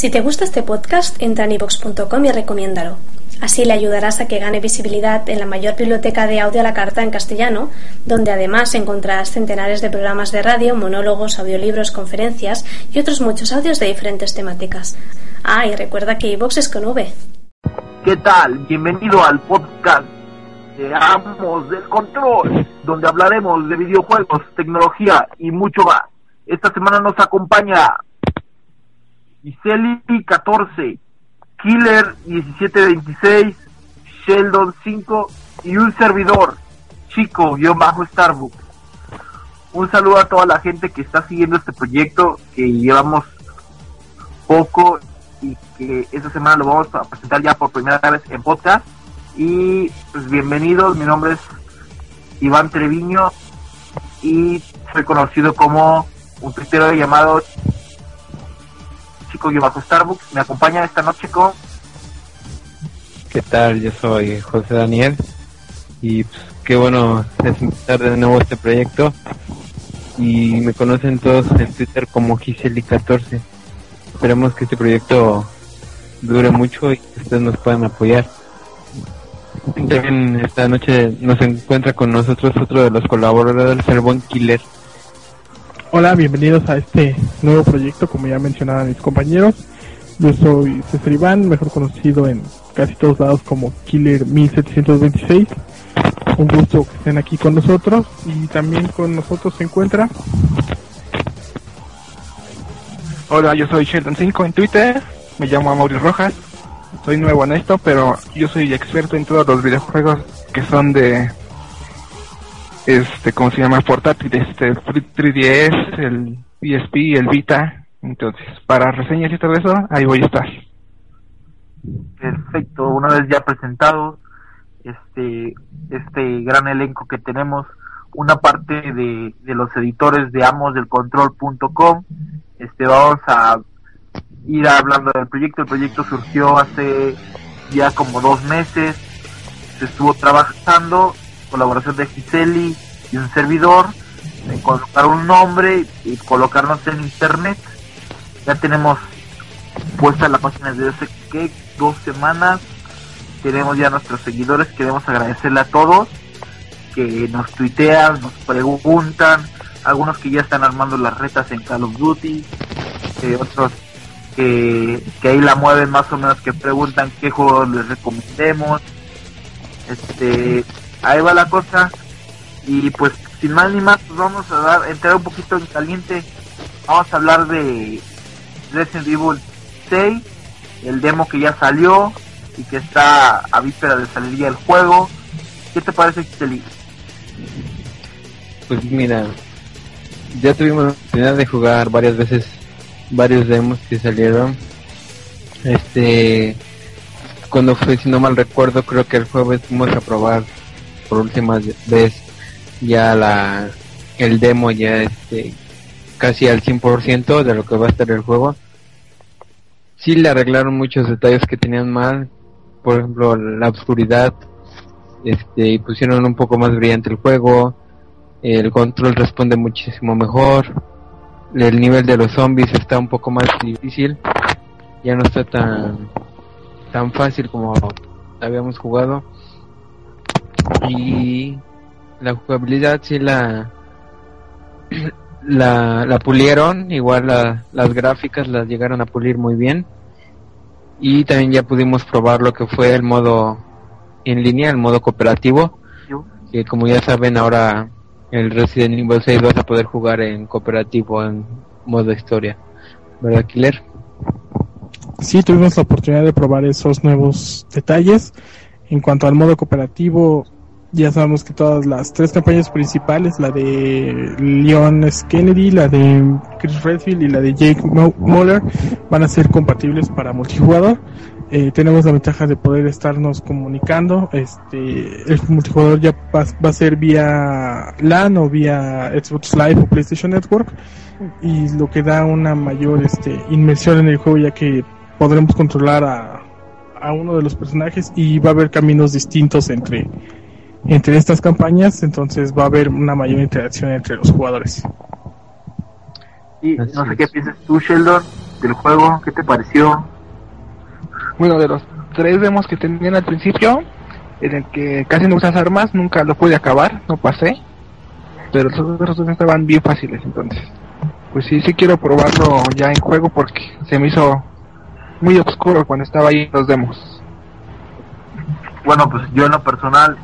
Si te gusta este podcast, entra en ivox.com y recomiéndalo. Así le ayudarás a que gane visibilidad en la mayor biblioteca de audio a la carta en castellano, donde además encontrarás centenares de programas de radio, monólogos, audiolibros, conferencias y otros muchos audios de diferentes temáticas. Ah, y recuerda que iVox es con V. ¿Qué tal? Bienvenido al podcast de Amos del Control, donde hablaremos de videojuegos, tecnología y mucho más. Esta semana nos acompaña Giseli 14, Killer 1726, Sheldon 5 y un servidor, Chico-Starbucks. Un saludo a toda la gente que está siguiendo este proyecto que llevamos poco y que esta semana lo vamos a presentar ya por primera vez en podcast. Y pues bienvenidos, mi nombre es Iván Treviño y soy conocido como un tuitero llamado Chico bajo Starbucks. Me acompaña esta noche con... ¿Qué tal? Yo soy José Daniel y pues, qué bueno es empezar de nuevo este proyecto y me conocen todos en Twitter como Giseli14 esperemos que este proyecto dure mucho y que ustedes nos puedan apoyar. También esta noche nos encuentra con nosotros otro de los colaboradores, el buen Killer. Hola, bienvenidos a este nuevo proyecto, como ya mencionaban mis compañeros. Yo soy César Iván, mejor conocido en casi todos lados como Killer 1726. Un gusto que estén aquí con nosotros y también con nosotros se encuentra Hola, yo soy Sheldon5 en Twitter, me llamo Amaury Rojas, soy nuevo en esto, pero yo soy experto en todos los videojuegos que son de, este, ¿cómo se llama? Portátiles, este, 3DS, el PSP, el Vita, entonces, para reseñas y todo eso, ahí voy a estar. Perfecto, una vez ya presentado este, este gran elenco que tenemos, una parte de, de los editores de amosdelcontrol.com, este, vamos a ir hablando del proyecto. El proyecto surgió hace ya como dos meses. Se estuvo trabajando, colaboración de Giseli y un servidor, en colocar un nombre y colocarnos en internet. Ya tenemos puesta la página de hace que dos semanas. Tenemos ya nuestros seguidores. Queremos agradecerle a todos que nos tuitean, nos preguntan, algunos que ya están armando las retas en Call of Duty, eh, otros que, que ahí la mueven más o menos, que preguntan qué juegos les recomendemos. Este, ahí va la cosa. Y pues sin más ni más, pues vamos a dar, entrar un poquito en caliente. Vamos a hablar de Resident Evil 6, el demo que ya salió y que está a víspera de salir el juego. ¿Qué te parece, Kiteli? Pues mira, ya tuvimos la oportunidad de jugar varias veces varios demos que salieron. Este, cuando fue, si no mal recuerdo, creo que el jueves fuimos a probar por última vez ya la el demo ya este casi al 100% de lo que va a estar el juego. Sí le arreglaron muchos detalles que tenían mal, por ejemplo la oscuridad, este, y pusieron un poco más brillante el juego, el control responde muchísimo mejor, el nivel de los zombies está un poco más difícil, ya no está tan tan fácil como habíamos jugado y la jugabilidad sí la la, la pulieron, igual las gráficas las llegaron a pulir muy bien y también ya pudimos probar lo que fue el modo en línea, el modo cooperativo, que como ya saben ahora el Resident Evil 6 vas a poder jugar en cooperativo en modo historia. ¿Verdad, Killer? Sí, tuvimos la oportunidad de probar esos nuevos detalles. En cuanto al modo cooperativo, ya sabemos que todas las tres campañas principales, la de Leon S. Kennedy, la de Chris Redfield y la de Jake Muller, van a ser compatibles para multijugador. Eh, tenemos la ventaja de poder estarnos comunicando. Este, el multijugador ya va, a ser vía LAN o vía Xbox Live o PlayStation Network y lo que da una mayor este, inmersión en el juego ya que podremos controlar a, a uno de los personajes y va a haber caminos distintos entre entre estas campañas, entonces va a haber una mayor interacción entre los jugadores. Y no sé qué piensas tú, Sheldon, del juego, ¿qué te pareció? Bueno, de los tres demos que tenían al principio, en el que casi no usas armas, nunca lo pude acabar, no pasé. Pero los otros dos estaban bien fáciles, entonces. Pues sí, sí quiero probarlo ya en juego porque se me hizo muy oscuro cuando estaba ahí en los demos. Bueno, pues yo en lo personal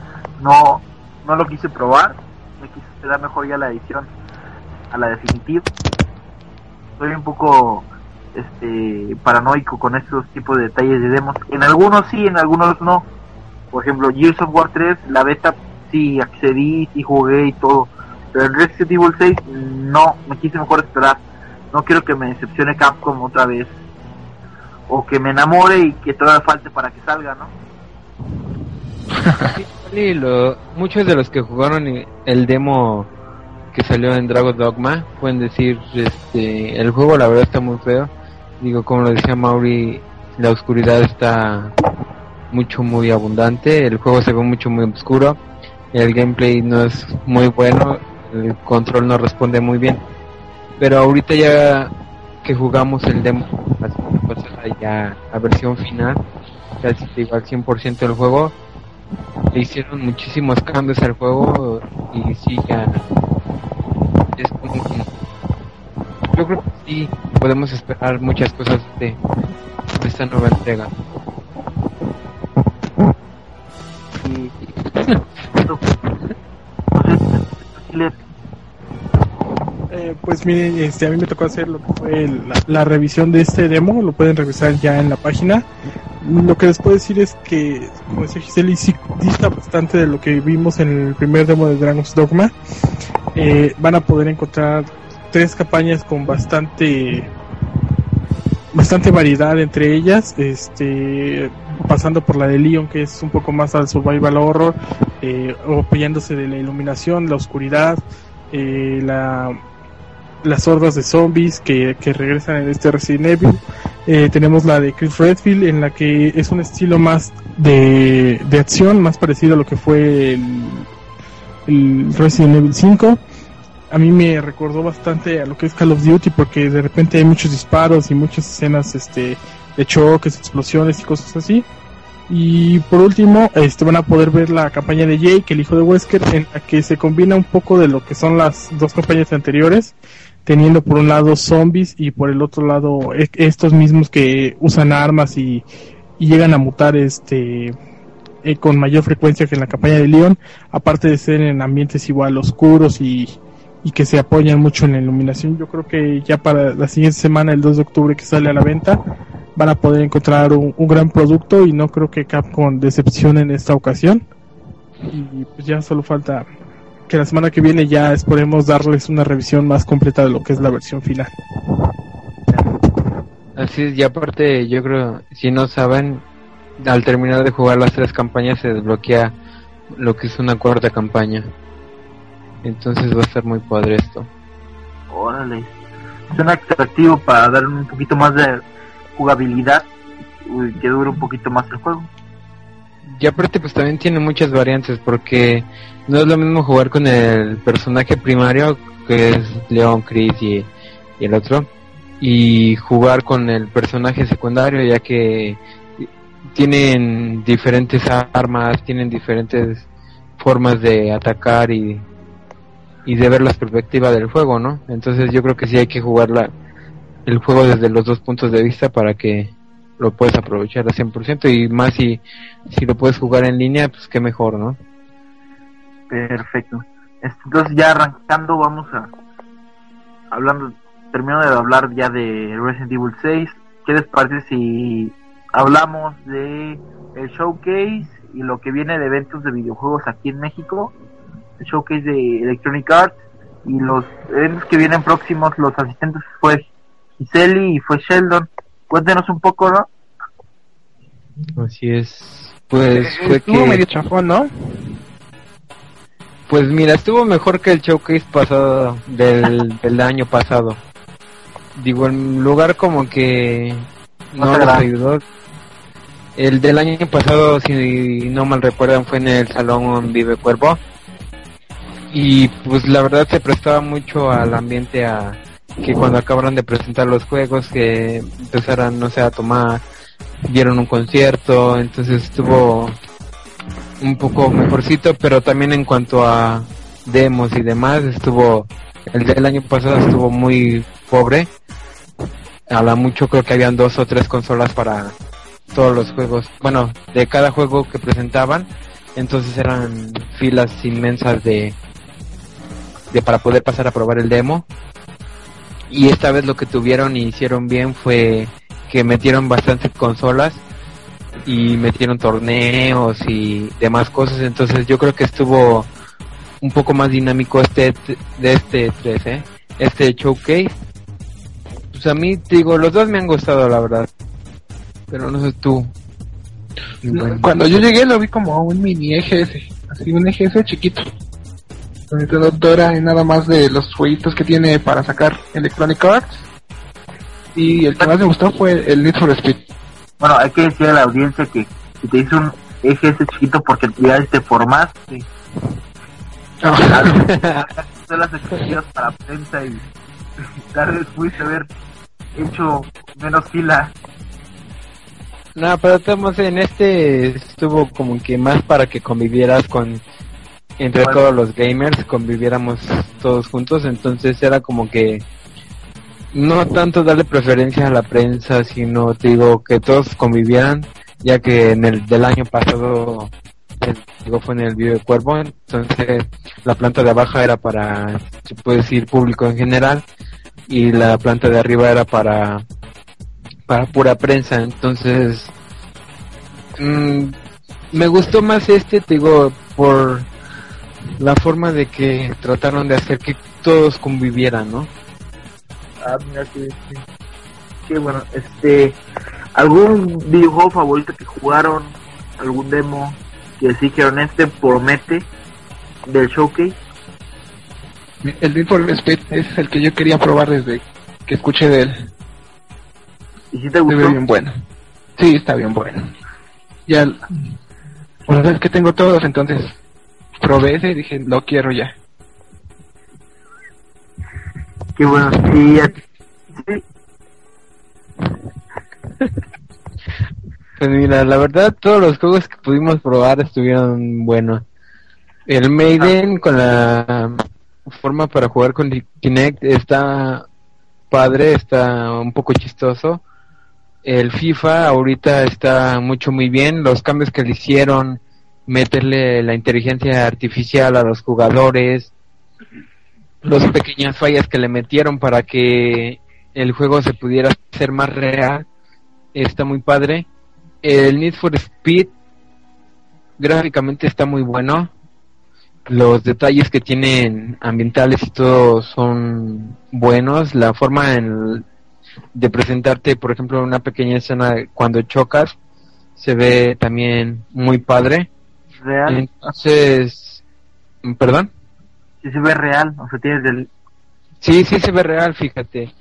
no, no lo quise probar, me quise esperar mejor ya la edición a la definitiva. Soy un poco este paranoico con estos tipos de detalles de demos. En algunos sí, en algunos no. Por ejemplo, Gears of War 3, la beta sí accedí, sí jugué y todo. Pero en Resident Evil 6 no, me quise mejor esperar. No quiero que me decepcione Capcom otra vez. O que me enamore y que todavía falte para que salga, ¿no? Muchos de los que jugaron el demo que salió en Dragon Dogma pueden decir, este, el juego la verdad está muy feo. Digo, como lo decía Mauri, la oscuridad está mucho, muy abundante. El juego se ve mucho, muy oscuro. El gameplay no es muy bueno. El control no responde muy bien. Pero ahorita ya que jugamos el demo, ya la versión final, casi igual 100% del juego, le hicieron muchísimos cambios al juego y sí ya es yo creo que sí podemos esperar muchas cosas de, esta nueva entrega Eh, pues mire, este, a mí me tocó hacer lo que fue la, la, revisión de este demo, lo pueden revisar ya en la página. Lo que les puedo decir es que, como decía Giseli, sí dista bastante de lo que vimos en el primer demo de Dragon's Dogma. Eh, van a poder encontrar tres campañas con bastante bastante variedad entre ellas, este pasando por la de Leon que es un poco más al survival horror, eh, apoyándose de la iluminación, la oscuridad, eh, la las hordas de zombies que, que regresan en este Resident Evil. Eh, tenemos la de Chris Redfield, en la que es un estilo más de, de acción, más parecido a lo que fue el, Resident Evil 5. A mí me recordó bastante a lo que es Call of Duty, porque de repente hay muchos disparos y muchas escenas este, de choques, explosiones y cosas así. Y por último, este van a poder ver la campaña de Jake, el hijo de Wesker, en la que se combina un poco de lo que son las dos campañas anteriores, teniendo por un lado zombies y por el otro lado estos mismos que usan armas y, y llegan a mutar este eh, con mayor frecuencia que en la campaña de Leon, aparte de ser en ambientes igual oscuros y, y que se apoyan mucho en la iluminación. Yo creo que ya para la siguiente semana, el 2 de octubre que sale a la venta, van a poder encontrar un, un gran producto y no creo que Capcom decepcione en esta ocasión. Y pues ya solo falta que la semana que viene ya esperemos darles una revisión más completa de lo que es la versión final. Así es, y aparte yo creo, si no saben, al terminar de jugar las tres campañas se desbloquea lo que es una cuarta campaña. Entonces va a ser muy padre esto. Órale. Suena atractivo para dar un poquito más de jugabilidad y que dure un poquito más el juego. Y aparte pues también tiene muchas variantes porque no es lo mismo jugar con el personaje primario que es Leon, Chris y, y el otro y jugar con el personaje secundario ya que tienen diferentes armas, tienen diferentes formas de atacar y, y de ver la perspectiva del juego, ¿no? Entonces yo creo que sí hay que jugar la, el juego desde los dos puntos de vista para que lo puedas aprovechar al 100% y más si, si lo puedes jugar en línea, pues qué mejor, ¿no? Perfecto. Entonces ya arrancando vamos a hablando termino de hablar ya de Resident Evil 6. ¿Qué les parece si hablamos de el showcase y lo que viene de eventos de videojuegos aquí en México? El showcase de Electronic Arts y los eventos que vienen próximos, los asistentes fue Giseli y fue Sheldon. Cuéntenos un poco, ¿no? Así es. Pues fue Estuvo que... medio chafón, ¿no? Pues mira, estuvo mejor que el showcase pasado del, del año pasado. Digo, en lugar como que no No nos ayudó. El del año pasado, si no mal recuerdan, fue en el Salón Vive Cuervo. Y pues la verdad se prestaba mucho al ambiente a, que cuando acabaron de presentar los juegos que empezaran, no sé, a tomar, dieron un concierto, entonces estuvo un poco mejorcito, pero también en cuanto a demos y demás, estuvo, el del año pasado estuvo muy pobre. A la mucho creo que habían dos o tres consolas para todos los juegos, bueno, de cada juego que presentaban, entonces eran filas inmensas de, de para poder pasar a probar el demo. Y esta vez lo que tuvieron y hicieron bien fue que metieron bastantes consolas y metieron torneos y demás cosas, entonces yo creo que estuvo un poco más dinámico este de este 3, ¿eh? este showcase. Pues a mí te digo, los dos me han gustado la verdad. Pero no sé tú. Cuando yo llegué lo vi como un mini EGS, así un EGS chiquito. Donde era nada más de los jueguitos que tiene para sacar Electronic Arts. Y el que más me gustó fue el Need for Speed. Bueno, hay que decir a la audiencia que, que te hizo un EGS chiquito porque ya te formaste. Son las exclusivas para prensa y tal vez pudiste haber hecho menos fila. No, pero estamos en este estuvo como que más para que convivieras con entre todos los gamers, conviviéramos todos juntos, entonces era como que no tanto darle preferencia a la prensa, sino te digo que todos convivieran, ya que en el del año pasado digo fue en el video de Cuervo, entonces la planta de abajo era para, se puede decir, público en general, y la planta de arriba era para para pura prensa, entonces mmm, me gustó más este, te digo, por la forma de que trataron de hacer que todos convivieran, ¿no? Ah, mira que sí. Qué bueno, este, ¿algún videojuego favorito que jugaron? ¿Algún demo que sí dijeron este promete del showcase? El Need for Speed es el que yo quería probar desde que escuché de él. ¿Y si te gustó? Se ve bien bueno. Sí, está bien bueno. Ya, pues es que tengo todos, entonces probé ese y dije, lo quiero ya. Qué bueno, sí. Pues mira, la verdad todos los juegos que pudimos probar estuvieron buenos. El Maiden con la forma para jugar con Kinect está padre, está un poco chistoso. El FIFA ahorita está mucho muy bien, los cambios que le hicieron, meterle la inteligencia artificial a los jugadores, las pequeñas fallas que le metieron para que el juego se pudiera hacer más real, está muy padre. El Need for Speed gráficamente está muy bueno. Los detalles que tienen ambientales y todo son buenos. La forma en- de presentarte, por ejemplo, una pequeña escena cuando chocas, se ve también muy padre. Real, Entonces, perdón. sí se ve real, o sea, tienes el, Sí, sí se ve real, fíjate.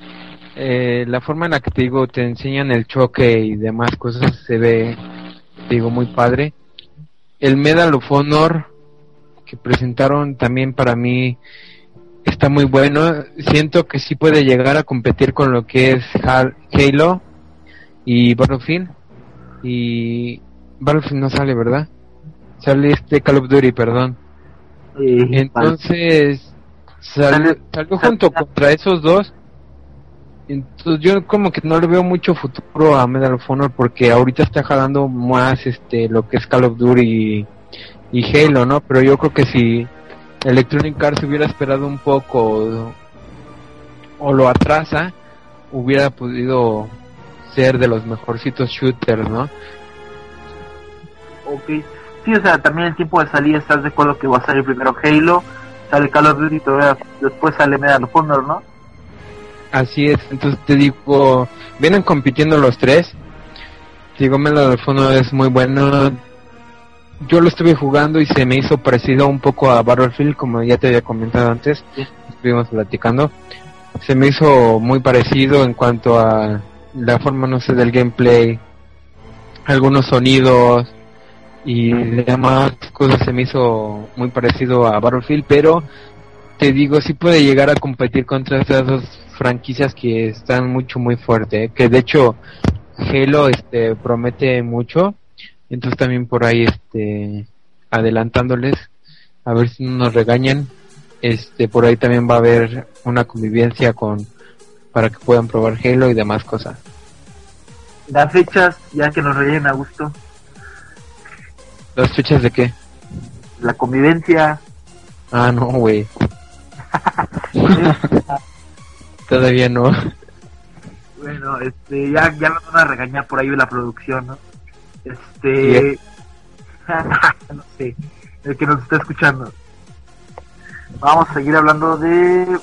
Eh, la forma en la que te digo, te enseñan el choque y demás cosas se ve, te digo, muy padre. El Medal of Honor que presentaron también para mí está muy bueno. Siento que sí puede llegar a competir con lo que es Hal- Halo y Battlefield. Y Battlefield no sale, ¿verdad? Sale este Call of Duty, perdón. Entonces, sal- salió junto contra esos dos. Entonces yo como que no le veo mucho futuro a Medal of Honor porque ahorita está jalando más este lo que es Call of Duty y, y Halo, ¿no? Pero yo creo que si Electronic Arts hubiera esperado un poco o, o lo atrasa, hubiera podido ser de los mejorcitos shooters, ¿no? ok. Sí, o sea, también el tiempo de salida, estás de acuerdo que va a salir primero Halo, sale Call of Duty, todavía después sale Medal of Honor, ¿no? Así es, entonces te digo, vienen compitiendo los tres. Digo, Medal of Honor es muy bueno. Yo lo estuve jugando y se me hizo parecido un poco a Battlefield, como ya te había comentado antes. Sí. Estuvimos platicando. Se me hizo muy parecido en cuanto a la forma, no sé, del gameplay, algunos sonidos y demás cosas se me hizo muy parecido a Battlefield, pero te digo, sí puede llegar a competir contra estas dos franquicias que están mucho muy fuerte, ¿eh? que de hecho Halo este promete mucho, entonces también por ahí este adelantándoles a ver si no nos regañan, este por ahí también va a haber una convivencia con para que puedan probar Halo y demás cosas. Las fechas, ya que nos regañan a gusto. ¿Las fechas de qué? La convivencia. Ah, no, güey. Todavía no. Bueno, este, ya, ya nos van a regañar por ahí de la producción, ¿no? Este, no sé, el que nos está escuchando. Vamos a seguir hablando de,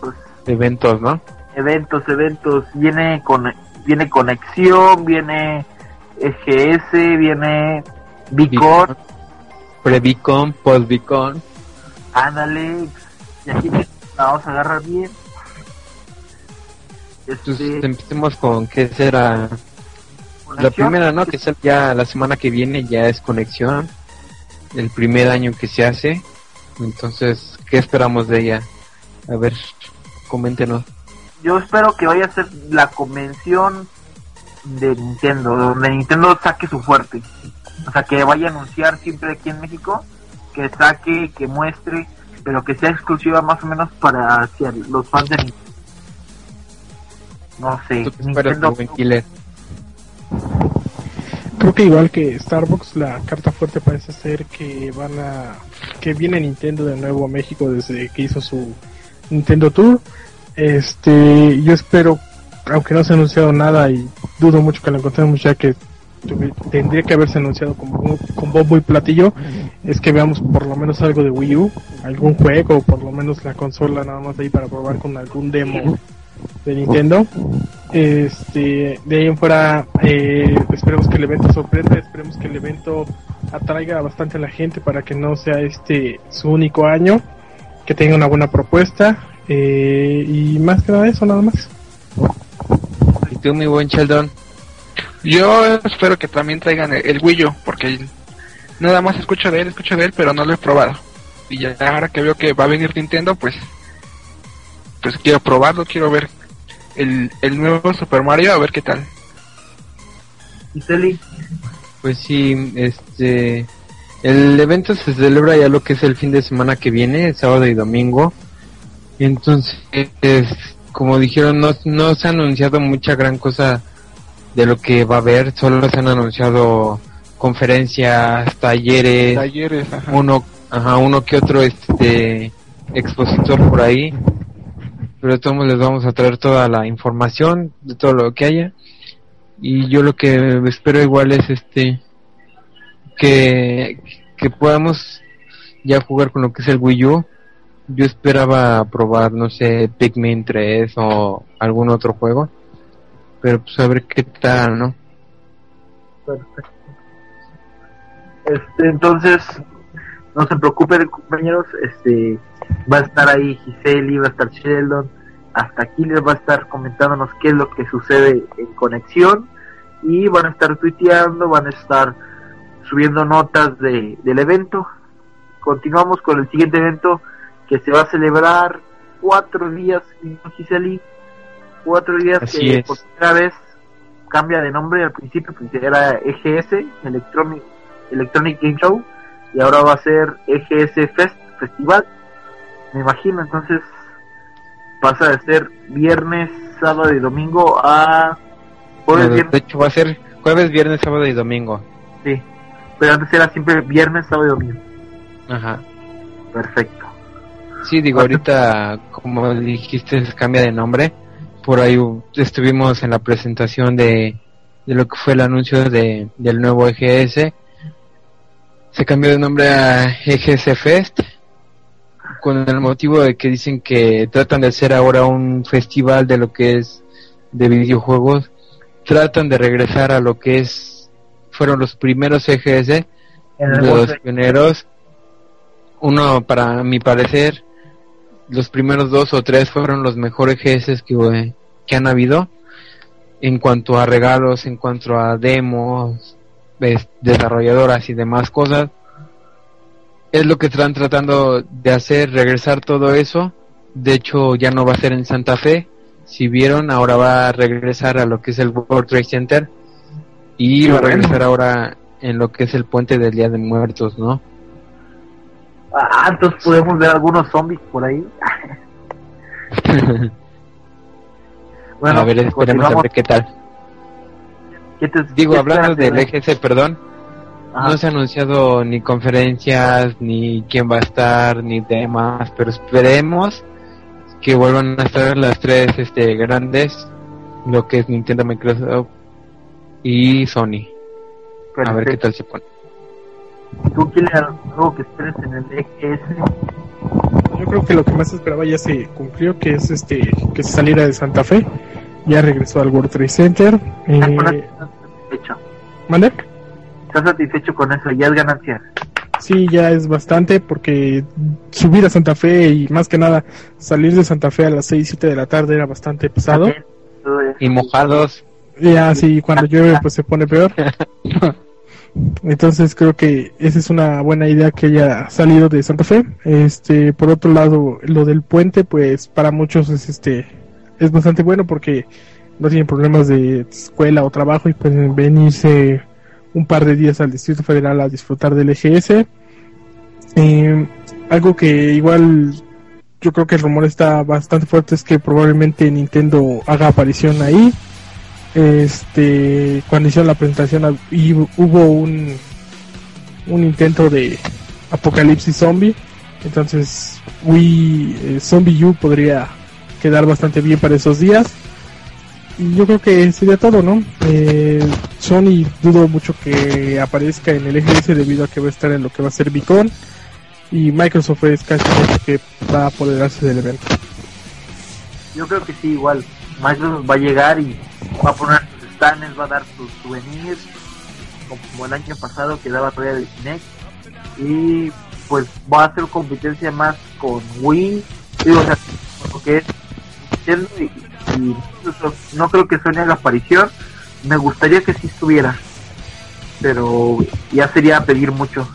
pues, Eventos, ¿no? eventos, eventos. Viene con, viene conexión, viene EGS, viene Bicor, Pre-Beacon, Post-Beacon. ándale, y aquí la vamos a agarrar bien. Entonces Este, empecemos con qué será la primera, ¿no? Que sea ya la semana que viene ya es conexión. El primer año que se hace. Entonces, ¿qué esperamos de ella? A ver, coméntenos. yo espero que vaya a ser la convención de Nintendo, donde Nintendo saque su fuerte. O sea, que vaya a anunciar siempre aquí en México, que saque, que muestre, pero que sea exclusiva más o menos para hacia los fans de Nintendo. No sé, ¿Tú qué esperas, Nintendo? Creo que igual que Starbucks, la carta fuerte parece ser que van a. que viene Nintendo de nuevo a México desde que hizo su Nintendo Tour. Este, yo espero, aunque no se ha anunciado nada y dudo mucho que lo encontremos ya que tendría que haberse anunciado como con bombo y platillo, es que veamos por lo menos algo de Wii U, algún juego, o por lo menos la consola nada más ahí para probar con algún demo de Nintendo. Este, de ahí en fuera, eh, esperemos que el evento sorprenda, esperemos que el evento atraiga bastante a la gente para que no sea este su único año, que tenga una buena propuesta eh, y más que nada eso, nada más. ¿Y tú, mi buen Sheldon? Yo espero que también traigan el, el Wii U, porque nada más escucho de él, escucho de él, pero no lo he probado. Y ya ahora que veo que va a venir Nintendo, pues pues quiero probarlo, quiero ver el, el nuevo Super Mario, a ver qué tal. Iseli, Pues sí, este... El evento se celebra ya lo que es el fin de semana que viene, sábado y domingo. Y entonces, es, como dijeron, no, no se ha anunciado mucha gran cosa de lo que va a haber, solo se han anunciado conferencias, talleres, Talleres, ajá. uno, ajá, uno que otro este expositor por ahí. Pero de todos les vamos a traer toda la información de todo lo que haya. Y yo lo que espero igual es este que, que podamos ya jugar con lo que es el Wii U. Yo esperaba probar, no sé, Pikmin 3 o algún otro juego. Pero pues a ver qué tal, ¿no? Perfecto. Este, entonces, no se preocupen compañeros, este, va a estar ahí Giseli, va a estar Sheldon, hasta aquí les va a estar comentándonos qué es lo que sucede en conexión y van a estar tuiteando, van a estar subiendo notas de, del evento. Continuamos con el siguiente evento que se va a celebrar cuatro días, ¿no, Giseli, cuatro días Así que es. por primera vez cambia de nombre al principio pues era EGS Electronic Electronic Game Show y ahora va a ser EGS Fest Festival me imagino entonces pasa de ser viernes sábado y domingo a jueves de viernes hecho va a ser jueves, viernes, sábado y domingo. sí pero antes era siempre viernes sábado y domingo Ajá. perfecto Sí, digo, ahorita, como dijiste, cambia de nombre. Por ahí estuvimos en la presentación de, de lo que fue el anuncio de, del nuevo EGS. Se cambió de nombre a EGS Fest, con el motivo de que dicen que tratan de hacer ahora un festival de lo que es de videojuegos. Tratan de regresar a lo que es, fueron los primeros EGS, los pioneros. Uno, para mi parecer, los primeros dos o tres fueron los mejores GS que, eh, que han habido en cuanto a regalos, en cuanto a demos, des- desarrolladoras y demás cosas. Es lo que están tratando de hacer, regresar todo eso. De hecho, ya no va a ser en Santa Fe, si vieron, ahora va a regresar a lo que es el World Trade Center y va a regresar ahora en lo que es el puente del Día de Muertos, ¿no? Ah, entonces podemos ver algunos zombies por ahí. bueno, a ver, esperemos a ver qué tal. Digo, hablando del EGC, perdón, no se ha anunciado ni conferencias, ni quién va a estar, ni temas, pero esperemos que vuelvan a estar las tres este, grandes, lo que es Nintendo, Microsoft y Sony. A ver qué tal se pone. ¿Tú quieres algo que esperes en el EGS? Yo creo que lo que más esperaba ya se cumplió, que es este que se saliera de Santa Fe. Ya regresó al World Trade Center. Eh, satisfecho. ¿Mande? ¿Estás satisfecho con eso? ¿Ya es ganancia? Sí, ya es bastante porque subir a Santa Fe y más que nada salir de Santa Fe a las 6, 7 de la tarde era bastante pesado. Y mojados. Ya, sí, cuando llueve pues se pone peor. Entonces creo que esa es una buena idea que haya salido de Santa Fe. Este, por otro lado, lo del puente, pues para muchos es este es bastante bueno porque no tienen problemas de escuela o trabajo y pueden venirse un par de días al Distrito Federal a disfrutar del EGS. Eh, algo que igual yo creo que el rumor está bastante fuerte es que probablemente Nintendo haga aparición ahí este cuando hicieron la presentación y hubo un un intento de apocalipsis zombie. Entonces Wii eh, Zombie U podría quedar bastante bien para esos días. Y yo creo que sería todo no eh, Sony dudo mucho que aparezca en el EGS debido a que va a estar en lo que va a ser Beacon. Y Microsoft es casi que va a apoderarse del evento. Yo creo que sí igual Microsoft va a llegar y va a poner sus stands, va a dar sus souvenirs, como el año pasado que daba todavía el Kinect, y pues va a hacer competencia más con Wii, digo, o sea, porque es Nintendo y, no creo que Sony haga aparición, me gustaría que sí estuviera, pero ya sería pedir mucho.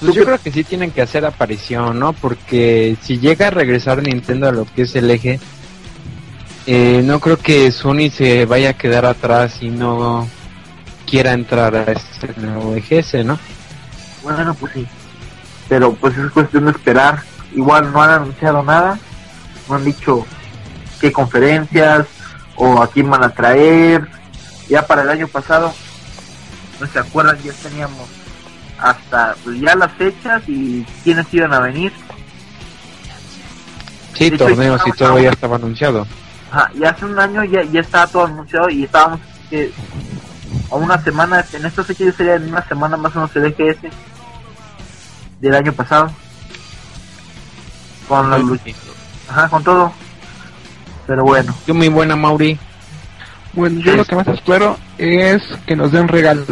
Pues yo creo que sí tienen que hacer aparición, ¿no? Porque si llega a regresar Nintendo a lo que es el eje, eh, no creo que Sony se vaya a quedar atrás y no quiera entrar a este nuevo EGS, ¿no? Bueno, pues sí. Pero pues es cuestión de esperar. Igual no han anunciado nada. No han dicho qué conferencias o a quién van a traer. Ya para el año pasado, no se acuerdan, ya teníamos hasta pues, ya las fechas y quiénes iban a venir. Sí, torneos y todo ya estaba anunciado. Ajá, y hace un año ya, ya estaba todo anunciado y estábamos que a una semana, en esta fecha ya sería en una semana más o menos el EGS del año pasado. Con la luz. Ajá, con todo. Pero bueno. Yo muy buena, Mauri. Bueno, yo lo que más espero es que nos den regalos.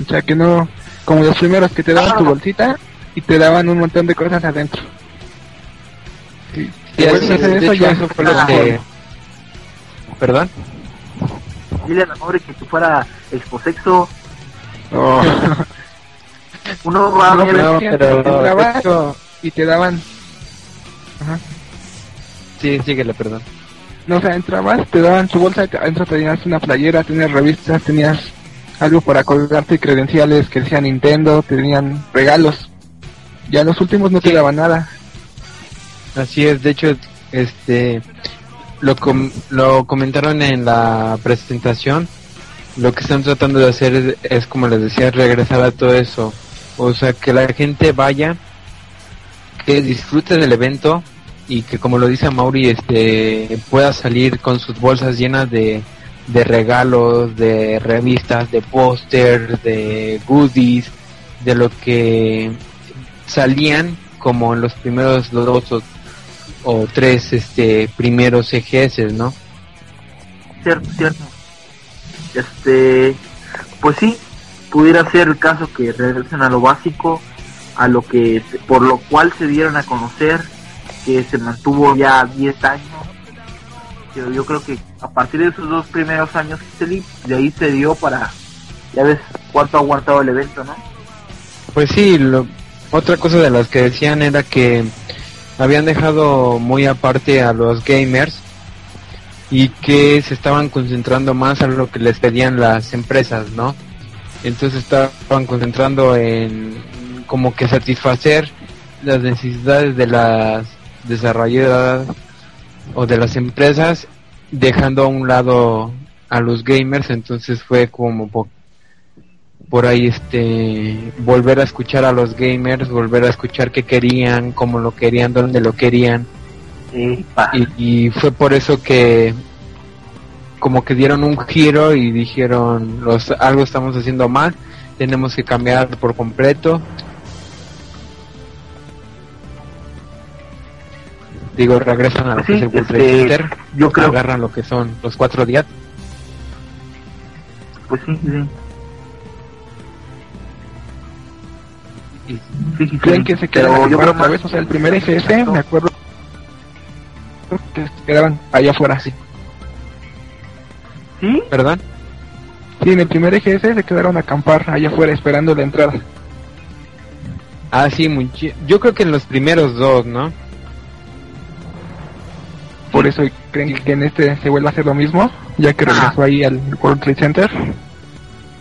O sea, que no, como los primeros que te daban tu bolsita y te daban un montón de cosas adentro. Sí, eso, ya eso fue lo que ¿Perdón? Dile a la pobre que tú fuera exposexo. Oh. Uno va no, a ver, pero, y te daban. Ajá. Sí, síguele, perdón. No, o sea, entrabas, te daban tu bolsa, adentro tenías una playera, tenías revistas, tenías algo para colgarte credenciales que decía Nintendo, tenían regalos. Ya los últimos no te daban nada. Así es, de hecho, este, lo, lo comentaron en la presentación. Lo que están tratando de hacer es, como les decía, regresar a todo eso. O sea, que la gente vaya, que disfrute del evento y que, como lo dice Mauri, este, pueda salir con sus bolsas llenas de, de regalos, de revistas, de pósters, de goodies, de lo que salían como en los primeros dos o tres este primeros EGS, ¿no? Cierto, cierto. Este, pues sí, pudiera ser el caso que regresen a lo básico, a lo que por lo cual se dieron a conocer, que se mantuvo ya 10 años. Pero yo creo que a partir de esos dos primeros años de ahí se dio para, ya ves cuánto ha aguantado el evento, ¿no? Pues sí, lo, otra cosa de las que decían era que habían dejado muy aparte a los gamers y que se estaban concentrando más en lo que les pedían las empresas, ¿no? Entonces estaban concentrando en como que satisfacer las necesidades de las desarrolladoras o de las empresas, dejando a un lado a los gamers, entonces fue como por, ahí este volver a escuchar a los gamers, volver a escuchar qué querían, cómo lo querían, dónde lo querían. Sí. Y, y fue por eso que como que dieron un giro y dijeron los algo estamos haciendo mal tenemos que cambiar por completo digo regresan a lo que es el World este, Trade Center, yo creo- agarran lo que son los cuatro días Pues sí, sí. Y. ¿Creen que se Pero quedaron yo creo otra más- vez? O sea, el primer SS, me acuerdo que se quedaban allá afuera, sí. ¿Sí? perdón Sí, en el primer EGS se quedaron a acampar allá afuera esperando la entrada. ah sí yo creo que en los primeros dos no Por eso creen que en este se vuelva a hacer lo mismo, ya que regresó ahí al World Trade Center.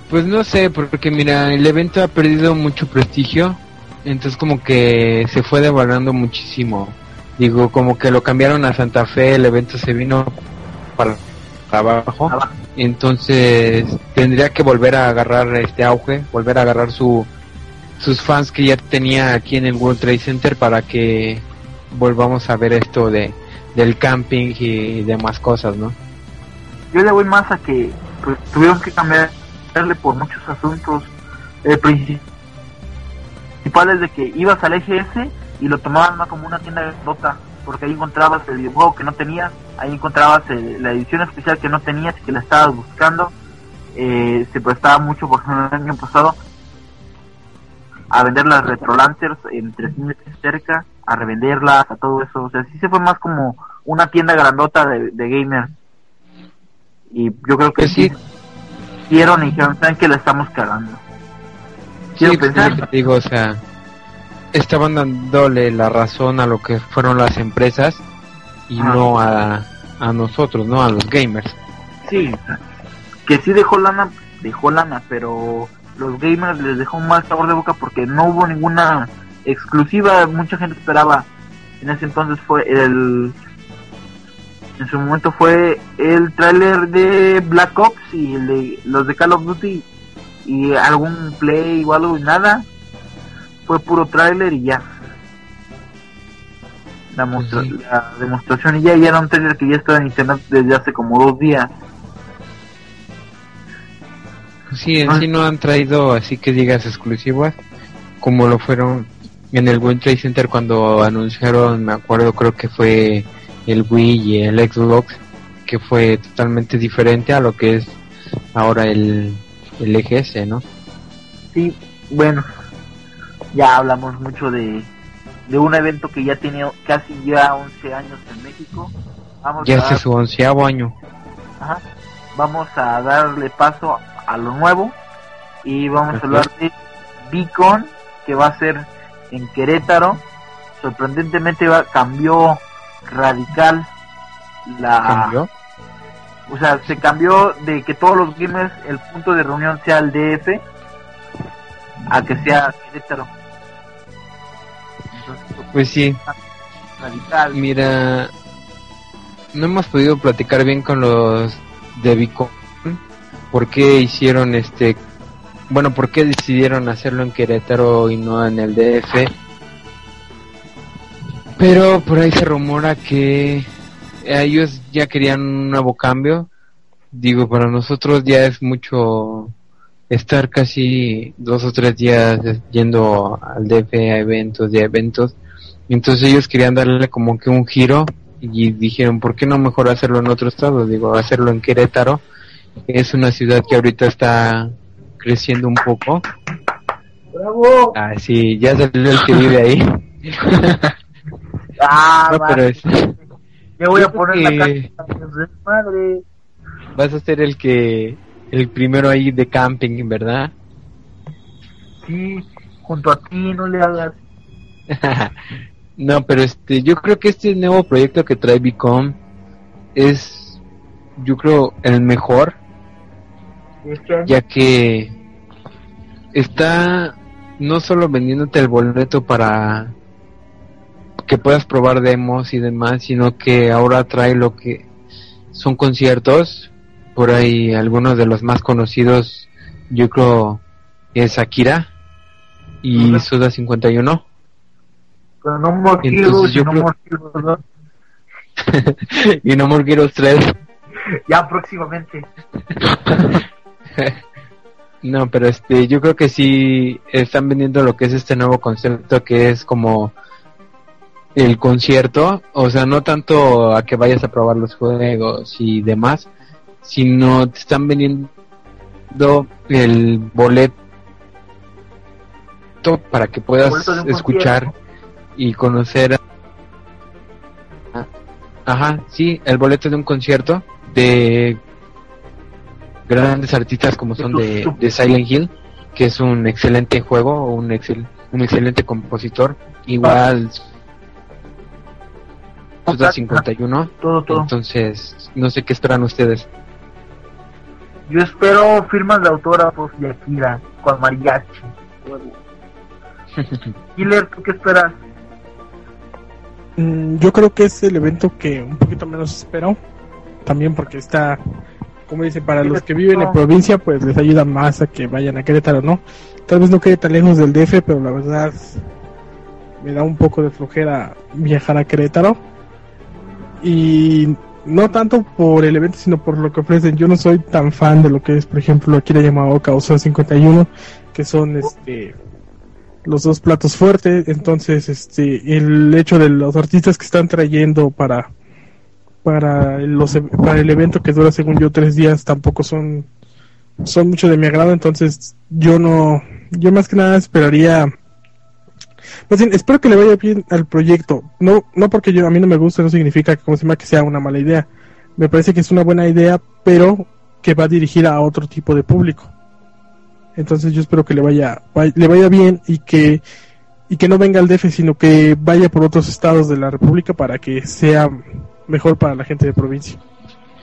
Pues no sé, porque mira, el evento ha perdido mucho prestigio, entonces como que se fue devaluando muchísimo. Digo, como que lo cambiaron a Santa Fe, el evento se vino para abajo, entonces tendría que volver a agarrar este auge, volver a agarrar su sus fans que ya tenía aquí en el World Trade Center para que volvamos a ver esto de del camping y demás cosas, ¿no? Yo le voy más a que pues, tuvieron que por muchos asuntos. El principal es de que ibas al EGS y lo tomaban más como una tienda de porque ahí encontrabas el videojuego que no tenías, ahí encontrabas el- la edición especial que no tenías y que la estabas buscando. Eh, se prestaba mucho, por ejemplo, el año pasado a vender las Retro Lancers en 3000 cerca, a revenderlas, a todo eso. O sea, sí se fue más como una tienda grandota de, de gamers. Y yo creo que Pues sí. sí hicieron y dijeron, ¿saben que la estamos cagando? Sí, Quiero pues, pensar. te digo, o sea, estaban dándole la razón a lo que fueron las empresas y no a, a nosotros, no a los gamers. Sí, que sí dejó lana, dejó lana, pero los gamers les dejó un mal sabor de boca porque no hubo ninguna exclusiva. Mucha gente esperaba. En ese entonces fue el. En su momento fue el tráiler de Black Ops y el de, los de Call of Duty y algún play o algo y nada. Fue puro tráiler y ya. La, mostra- Sí. la demostración y ya, ya era un trailer que ya estaba en internet desde hace como dos días. Sí, en Ah. sí no han traído así que digas exclusivas, como lo fueron en el World Trade Center cuando anunciaron, me acuerdo, creo que fue el Wii y el Xbox, que fue totalmente diferente a lo que es ahora el, el EGS, ¿no? Sí, bueno, ya hablamos mucho de, de un evento que ya tiene casi ya 11 años en México. Vamos, Ya es su onceavo año. ajá, vamos a darle paso a lo nuevo y vamos a hablar de Beacon, que va a ser en Querétaro. Sorprendentemente va, cambió radical la... ¿Cambió? O sea, se cambió de que todos los gamers el punto de reunión sea el DF a que sea Querétaro. Entonces, Pues sí, radical. Mira, no hemos podido platicar bien con los de Vicon. ¿Por qué hicieron este? Bueno, ¿por qué decidieron hacerlo en Querétaro y no en el DF? Pero por ahí se rumora que ellos ya querían un nuevo cambio. Digo, para nosotros ya es mucho estar casi dos o tres días yendo al DF a eventos y a eventos. Entonces ellos querían darle como que un giro y dijeron, ¿por qué no mejor hacerlo en otro estado? Digo, hacerlo en Querétaro. Es una ciudad que ahorita está creciendo un poco. ¡Bravo! Ah, sí, ya salió el que vive ahí. Ah, No, pero es- me voy yo a poner la casa madre. vas a ser el que, el primero ahí de camping, ¿verdad? Sí, junto a ti, no le hagas. no, pero este, yo creo que este nuevo proyecto que trae Bicom es yo creo, el mejor, ya que está no solo vendiéndote el boleto para que puedas probar demos y demás, sino que ahora trae lo que son conciertos, por ahí algunos de los más conocidos, yo creo es Akira y Suda 51. Pero no More Heroes y no More Heroes 2. y No More Heroes 3. ya próximamente. no, pero este, yo creo que sí están vendiendo lo que es este nuevo concepto que es como el concierto, o sea, no tanto a que vayas a probar los juegos y demás, sino te están vendiendo el boleto para que puedas escuchar y conocer ajá sí el boleto de un concierto de grandes artistas como son de, de Silent Hill que es un excelente juego un excel, un excelente compositor igual 51 todo, todo. entonces no sé qué esperan ustedes yo espero firmas de autógrafos de Akira con mariachi Killer, ¿tú qué esperas? Mm, yo creo que es el evento que un poquito menos espero. También porque está, como dice, para los que viven en provincia, pues les ayuda más a que vayan a Querétaro, ¿no? Tal vez no quede tan lejos del DF, pero la verdad me da un poco de flojera viajar a Querétaro. Y no tanto por el evento, sino por lo que ofrecen. Yo no soy tan fan de lo que es, por ejemplo, aquí le llamado Causa 51, que son este los dos platos fuertes, entonces este el hecho de los artistas que están trayendo para para los para el evento que dura según yo tres días tampoco son son mucho de mi agrado, entonces yo no yo más que nada esperaría más bien, espero que le vaya bien al proyecto. No, no porque yo a mí no me guste, no significa que como se llama que sea una mala idea. Me parece que es una buena idea, pero que va dirigida a otro tipo de público. Entonces yo espero que le vaya, le vaya bien y que y que no venga al DF, sino que vaya por otros estados de la República para que sea mejor para la gente de provincia.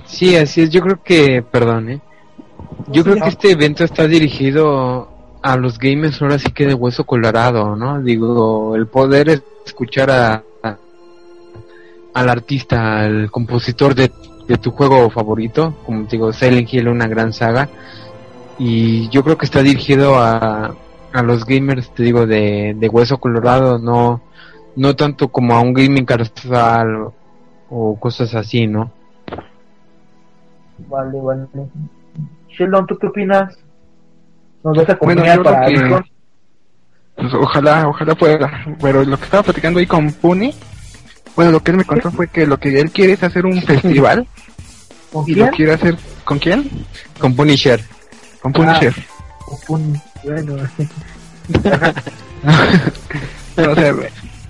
Sí, así es. Yo creo que, perdón, ¿eh? yo creo que este evento está dirigido a los gamers ahora sí que de hueso colorado, ¿no? Digo, el poder escuchar a, al artista, al compositor de, de tu juego favorito, como digo, Silent Hill, una gran saga y yo creo que está dirigido a, a los gamers, te digo, de, de hueso colorado, no, no tanto como a un gaming casual o, cosas así, ¿no? Vale, vale. Sheldon, ¿tú qué opinas? ¿Nos a bueno, para que, pues, ojalá, ojalá pueda. Pero lo que estaba platicando ahí con Puni, bueno, lo que él me contó fue que lo que él quiere es hacer un festival. ¿Con y quién? lo quiere hacer, ¿con quién? Con Punisher. Con Punisher. Ah, Puni, bueno. o sea,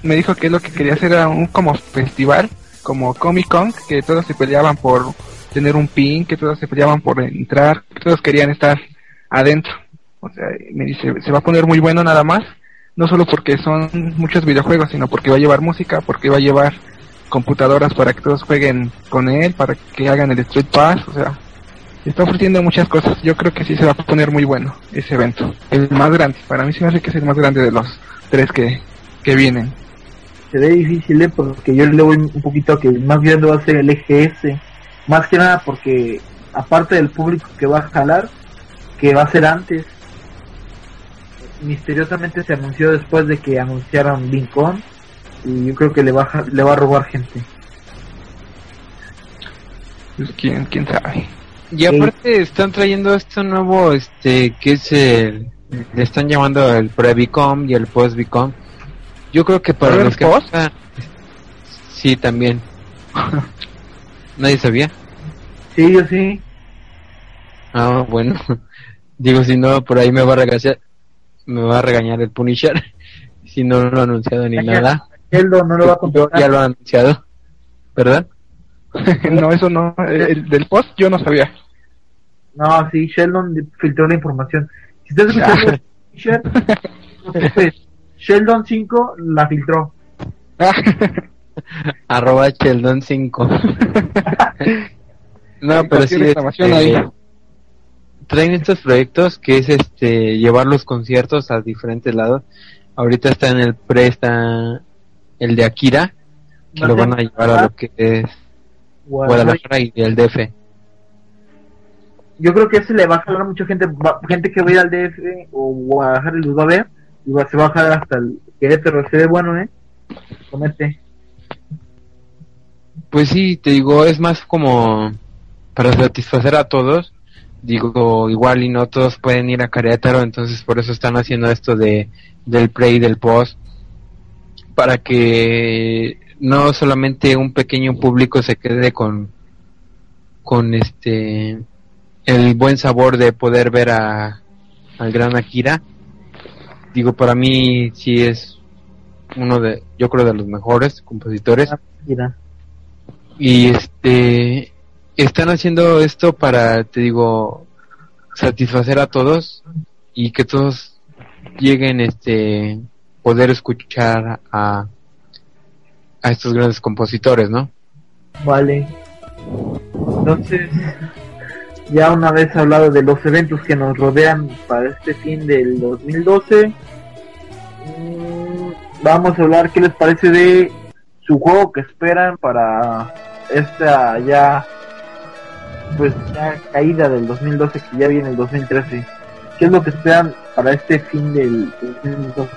me dijo que lo que quería hacer era un como festival, como Comic Con, que todos se peleaban por tener un pin, que todos se peleaban por entrar, que todos querían estar adentro. O sea, me dice, se va a poner muy bueno nada más, no solo porque son muchos videojuegos, sino porque va a llevar música, porque va a llevar computadoras para que todos jueguen con él, para que hagan el Street Pass, o sea, está ofreciendo muchas cosas. Yo creo que sí se va a poner muy bueno ese evento. El más grande, para mí se me hace que es el más grande de los tres que, que vienen. Se ve difícil, ¿eh? porque yo le voy un poquito a que más grande va a ser el EGS. Más que nada porque, aparte del público que va a jalar, que va a ser antes, misteriosamente se anunció después de que anunciaron Lincoln y yo creo que le va a, le va a robar gente. Pues, ¿Quién, quién sabe? Y aparte están trayendo esto nuevo, este, que es el, le están llamando el pre-Vicom y el post-Vicom. Yo creo que para ¿Pero los que... post? Ah, sí, también. Nadie sabía. Sí, yo sí. Ah, bueno. Digo, si no, por ahí me va a regañar, me va a regañar el Punisher. si no lo ha anunciado ni Ya, nada. Sheldon no lo va a Yo contratar. ya lo ha anunciado. ¿Verdad? no, eso no, el del post yo no sabía. No, sí, Sheldon filtró la información. Si estás escuchando preocupes. Sheldon 5 la filtró. Arroba Sheldon 5. No, pero sí, este, ahí. Traen estos proyectos que es este llevar los conciertos a diferentes lados. Ahorita está en el pre está el de Akira, que lo van a llevar a lo que es Guadalajara y el DF. Yo creo que ese le va a jalar a mucha gente, va- gente que va a ir al DF o Guadalajara y los va a ver, y va, se va a jalar hasta el Querétaro, se ve bueno, ¿eh? Comete. Pues sí, te digo, es más como para satisfacer a todos. Digo, igual y no todos pueden ir a Querétaro, entonces por eso están haciendo esto de del pre y del post para que no solamente un pequeño público se quede con con este el buen sabor de poder ver a al gran Akira. Digo, para mí sí es uno de yo creo de los mejores compositores Mira. y este están haciendo esto para te digo satisfacer a todos y que todos lleguen este poder escuchar a a estos grandes compositores no Vale. Entonces, ya una vez hablado de los eventos que nos rodean para este fin del 2012, mm, vamos a hablar qué les parece de su juego que esperan para esta ya pues ya caída del 2012 que ya viene el 2013. ¿Qué es lo que esperan para este fin del 2012?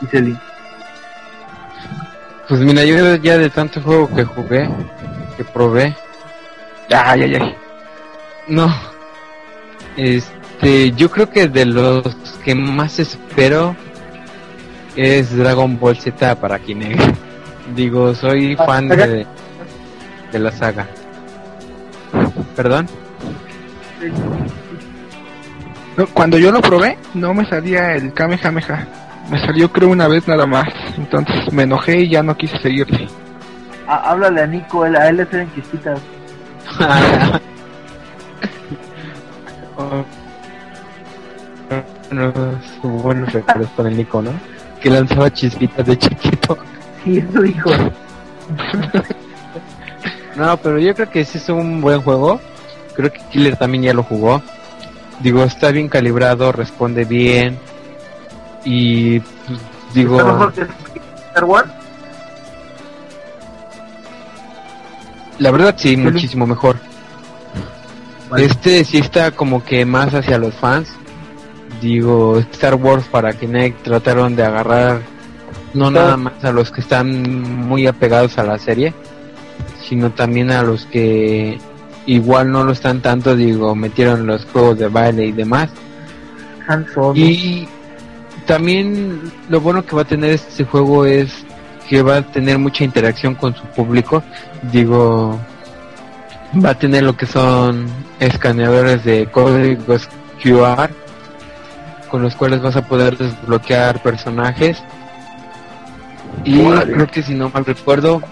Giseli? pues mira yo ya de tanto juego que jugué que probé Ay, ay, ay. no este yo creo que de los que más espero es Dragon Ball Z para Kinect digo soy Ah, fan de de la saga perdón No, cuando yo lo probé, no me salía el Kamehameha. Me salió creo una vez nada más. Entonces me enojé y ya no quise seguirle. Ah, háblale a Nico, él- a él le hacen chispitas. Bueno, buenos recuerdos con el Nico, ¿no? Que lanzaba chispitas de chiquito. Sí, eso dijo. No, pero yo creo que sí es un buen juego. Creo que Killer también ya lo jugó. Digo, está bien calibrado, responde bien. Y pues, digo, ¿Está mejor que Star Wars? la verdad sí, muchísimo mejor. Vale. Este sí está como que más hacia los fans. Digo, Star Wars para Kinect trataron de agarrar no nada más a los que están muy apegados a la serie, sino también a los que igual no lo están tanto, digo, metieron los juegos de baile y demás. Y también lo bueno que va a tener este juego es que va a tener mucha interacción con su público. Digo, va a tener lo que son escaneadores de códigos QR con los cuales vas a poder desbloquear personajes. Y creo que si no mal recuerdo,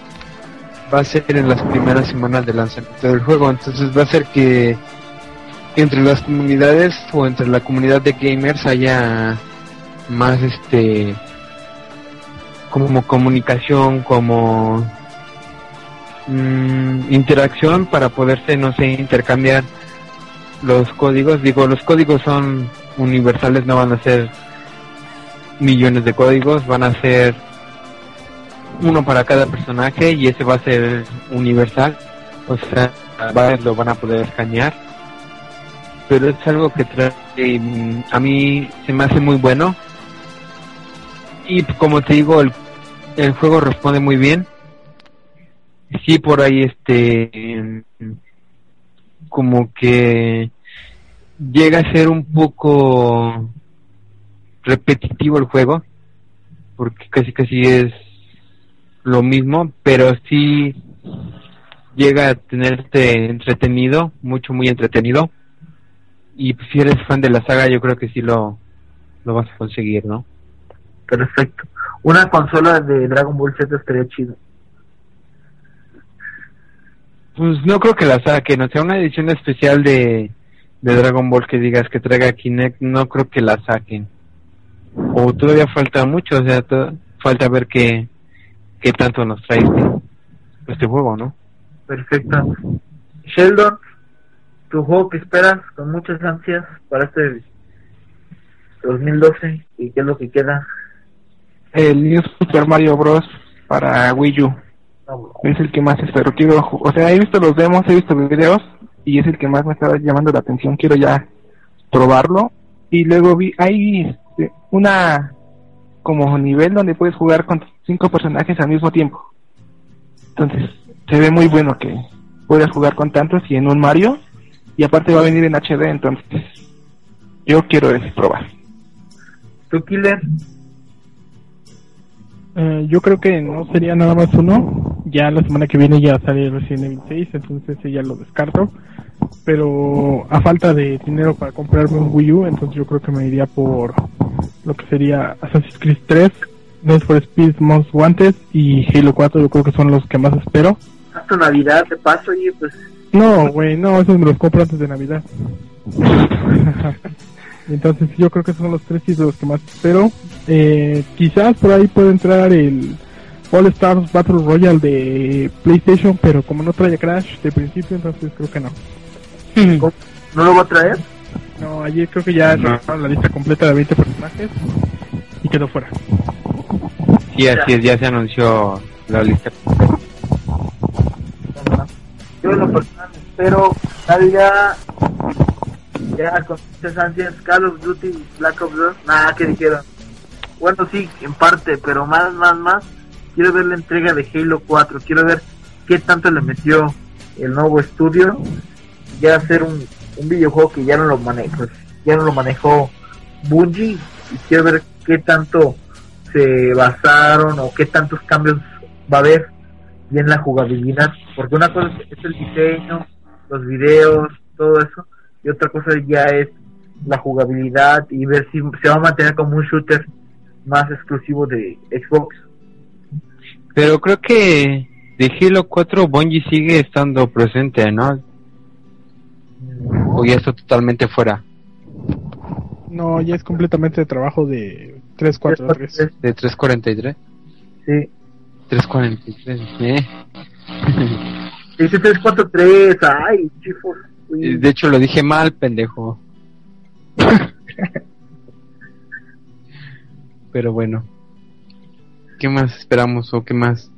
va a ser en las primeras semanas de lanzamiento del juego. Entonces va a ser que entre las comunidades o entre la comunidad de gamers haya más este como comunicación como mm, interacción para poderse no sé intercambiar los códigos digo los códigos son universales no van a ser millones de códigos van a ser uno para cada personaje y ese va a ser universal. O sea varios lo van a poder escanear. Pero es algo que trae mm, a mí se me hace muy bueno. Y como te digo el, el juego responde muy bien. Sí por ahí este como que llega a ser un poco repetitivo el juego porque casi casi es lo mismo pero sí llega a tenerte entretenido mucho muy entretenido y pues, si eres fan de la saga yo creo que sí lo lo vas a conseguir no Perfecto. Una consola de Dragon Ball Z estaría chido. pues no creo que la saquen o sea una edición especial de de Dragon Ball que digas que traiga Kinect no creo que la saquen o todavía falta mucho o sea falta ver qué qué tanto nos trae este, este juego no Perfecto. Sheldon, tu juego que esperas con muchas ansias para este 2012 y qué es lo que queda. El New Super Mario Bros. para Wii U. Es el que más espero. Quiero, o sea, he visto los demos, he visto videos y es el que más me está llamando la atención. Quiero ya probarlo. Y luego vi, hay este, una como nivel donde puedes jugar con cinco personajes al mismo tiempo. Entonces, se ve muy bueno que puedas jugar con tantos y en un Mario. Y aparte va a venir en HD, entonces yo quiero probar. ¿Tu killer? Eh, yo creo que no sería nada más uno. Ya la semana que viene ya sale Resident Evil 6, entonces ese ya lo descarto. Pero a falta de dinero para comprarme un Wii U, entonces yo creo que me iría por lo que sería Assassin's Creed 3, Need for Speed Most Wanted y Halo 4. Yo creo que son los que más espero. Hasta Navidad de paso, y pues. No, güey, no, esos me los compro antes de Navidad. Entonces yo creo que esos son los tres títulos que más espero. Eh, quizás por ahí puede entrar el All Stars Battle Royale de PlayStation, pero como no trae Crash de principio, entonces creo que no. ¿No lo va a traer? No, ayer creo que ya no. la lista completa de 20 personajes y quedó fuera. Sí, así es, ya se anunció la lista Yo en lo personal espero ya con muchas ansias Call of Duty Black Ops 2. Nada, que dijeron. Bueno, sí, en parte, pero más, más, más. Quiero ver la entrega de Halo 4. Quiero ver qué tanto le metió el nuevo estudio. Ya hacer un, un videojuego que ya no lo manejo, ya no lo manejó Bungie. Y quiero ver qué tanto se basaron o qué tantos cambios va a haber y en la jugabilidad. Porque una cosa es el diseño, los videos, todo eso y otra cosa ya es la jugabilidad y ver si se va a mantener como un shooter más exclusivo de Xbox. Pero creo que de Halo 4 Bungie sigue estando presente, ¿no? O ya está totalmente fuera. No, ya es completamente de trabajo de 343. ¿De 343? Sí. 343, ¿eh? Dice 343, ay, chifos. De hecho, lo dije mal, pendejo. Pero bueno. ¿Qué más esperamos o qué más?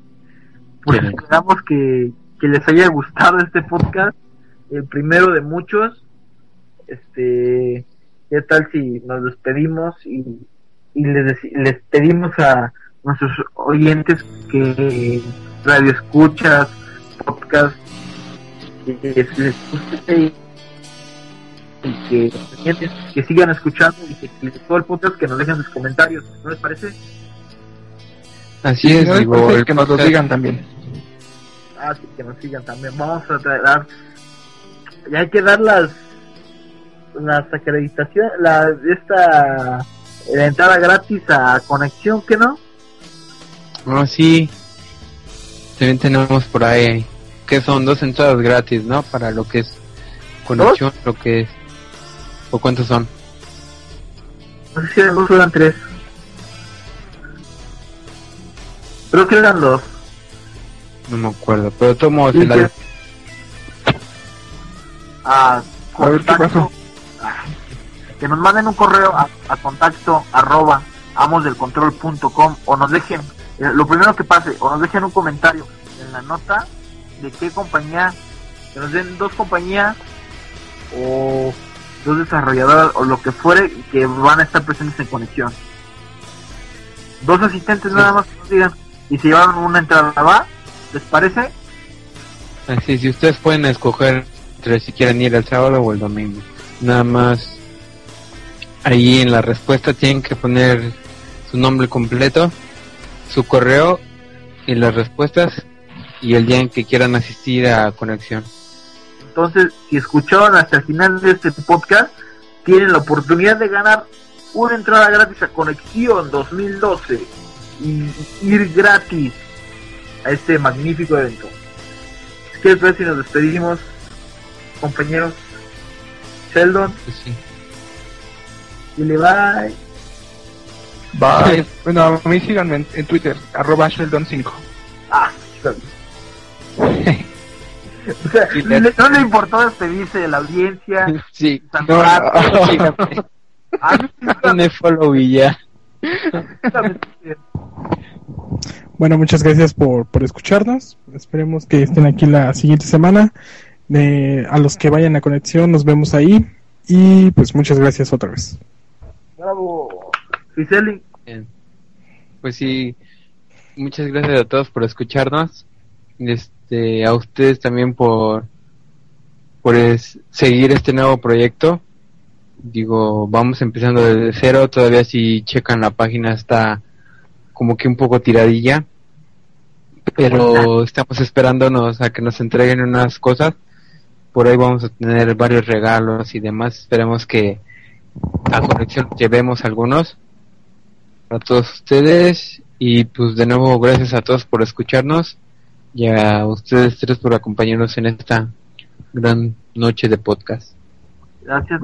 Pues esperamos que, que les haya gustado este podcast. El primero de muchos. Este. ¿Qué tal si nos despedimos y, y les, les pedimos a nuestros oyentes que radio escuchas, podcast, que les guste y que, que sigan escuchando y que, que todo el podcast que nos dejen sus comentarios, ¿no les parece? Así es, no digo, el que nos lo digan también. Ah, sí, que nos sigan también. Vamos a dar, ya hay que dar las las acreditaciones, la esta la entrada gratis a conexión, ¿que no? No, sí. También tenemos por ahí que son dos entradas gratis, ¿no? Para lo que es conexión, lo que es ¿O cuántos son? No sé si eran dos o eran tres. Creo que eran dos. No me acuerdo, pero tomo sí, la... Ah, contacto, ah, que nos manden un correo a, a contacto arroba amosdelcontrol.com o nos dejen, eh, lo primero que pase, o nos dejen un comentario en la nota de qué compañía, que nos den dos compañías o dos desarrolladoras o lo que fuere que van a estar presentes en conexión. Dos asistentes nada más que nos digan y si llevan una entrada va, ¿les parece? Así, si ustedes pueden escoger entre si quieren ir el sábado o el domingo. Nada más ahí en la respuesta tienen que poner su nombre completo, su correo y las respuestas y el día en que quieran asistir a conexión. Entonces, si escucharon hasta el final de este podcast, tienen la oportunidad de ganar una entrada gratis a Conexión 2012 y ir gratis a este magnífico evento. ¿Qué es si nos despedimos, compañeros? Sheldon. Pues sí. Dile bye. Bye. Bueno, a mí síganme en, en Twitter, arroba Sheldon5. Ah, O sea, le- no le importó despedirse de la audiencia. Sí, no, rato. síganme. Ah, sí, Dame follow y ya. Bueno, muchas gracias por, por escucharnos. Esperemos que estén aquí la siguiente semana. Eh, a los que vayan a conexión, nos vemos ahí. Y pues muchas gracias otra vez. Bravo. Giseli. Pues sí, muchas gracias a todos por escucharnos. Este, a ustedes también por por seguir este nuevo proyecto. Digo, vamos empezando desde cero, todavía si checan la página está como que un poco tiradilla. Pero estamos esperándonos a que nos entreguen unas cosas. Por ahí vamos a tener varios regalos y demás. Esperemos que a conexión llevemos algunos a todos ustedes y pues de nuevo gracias a todos por escucharnos y a ustedes tres por acompañarnos en esta gran noche de podcast. gracias.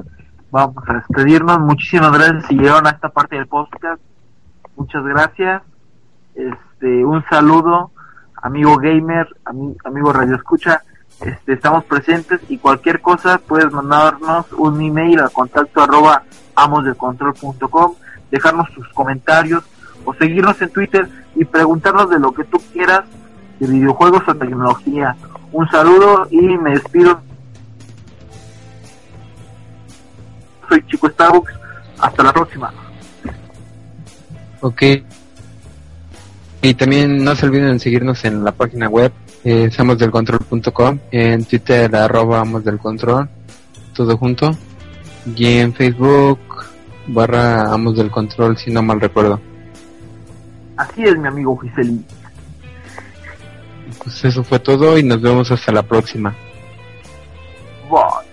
Vamos a despedirnos. Muchísimas gracias si llegaron a esta parte del podcast. Muchas gracias. Este, un saludo, amigo gamer, ami- amigo radio escucha. Este, estamos presentes y cualquier cosa puedes mandarnos un email a contacto arroba amosdelcontrol.com, dejarnos tus comentarios o seguirnos en Twitter y preguntarnos de lo que tú quieras de videojuegos o tecnología. Un saludo y me despido. Soy Chico Starbucks. Hasta la próxima. Ok. Y también no se olviden de seguirnos en la página web eh, samosdelcontrol.com, en Twitter arroba amos del control, todo junto, y en Facebook barra amos del control si no mal recuerdo. Así es, mi amigo Giseli. Pues eso fue todo y nos vemos hasta la próxima. Bye.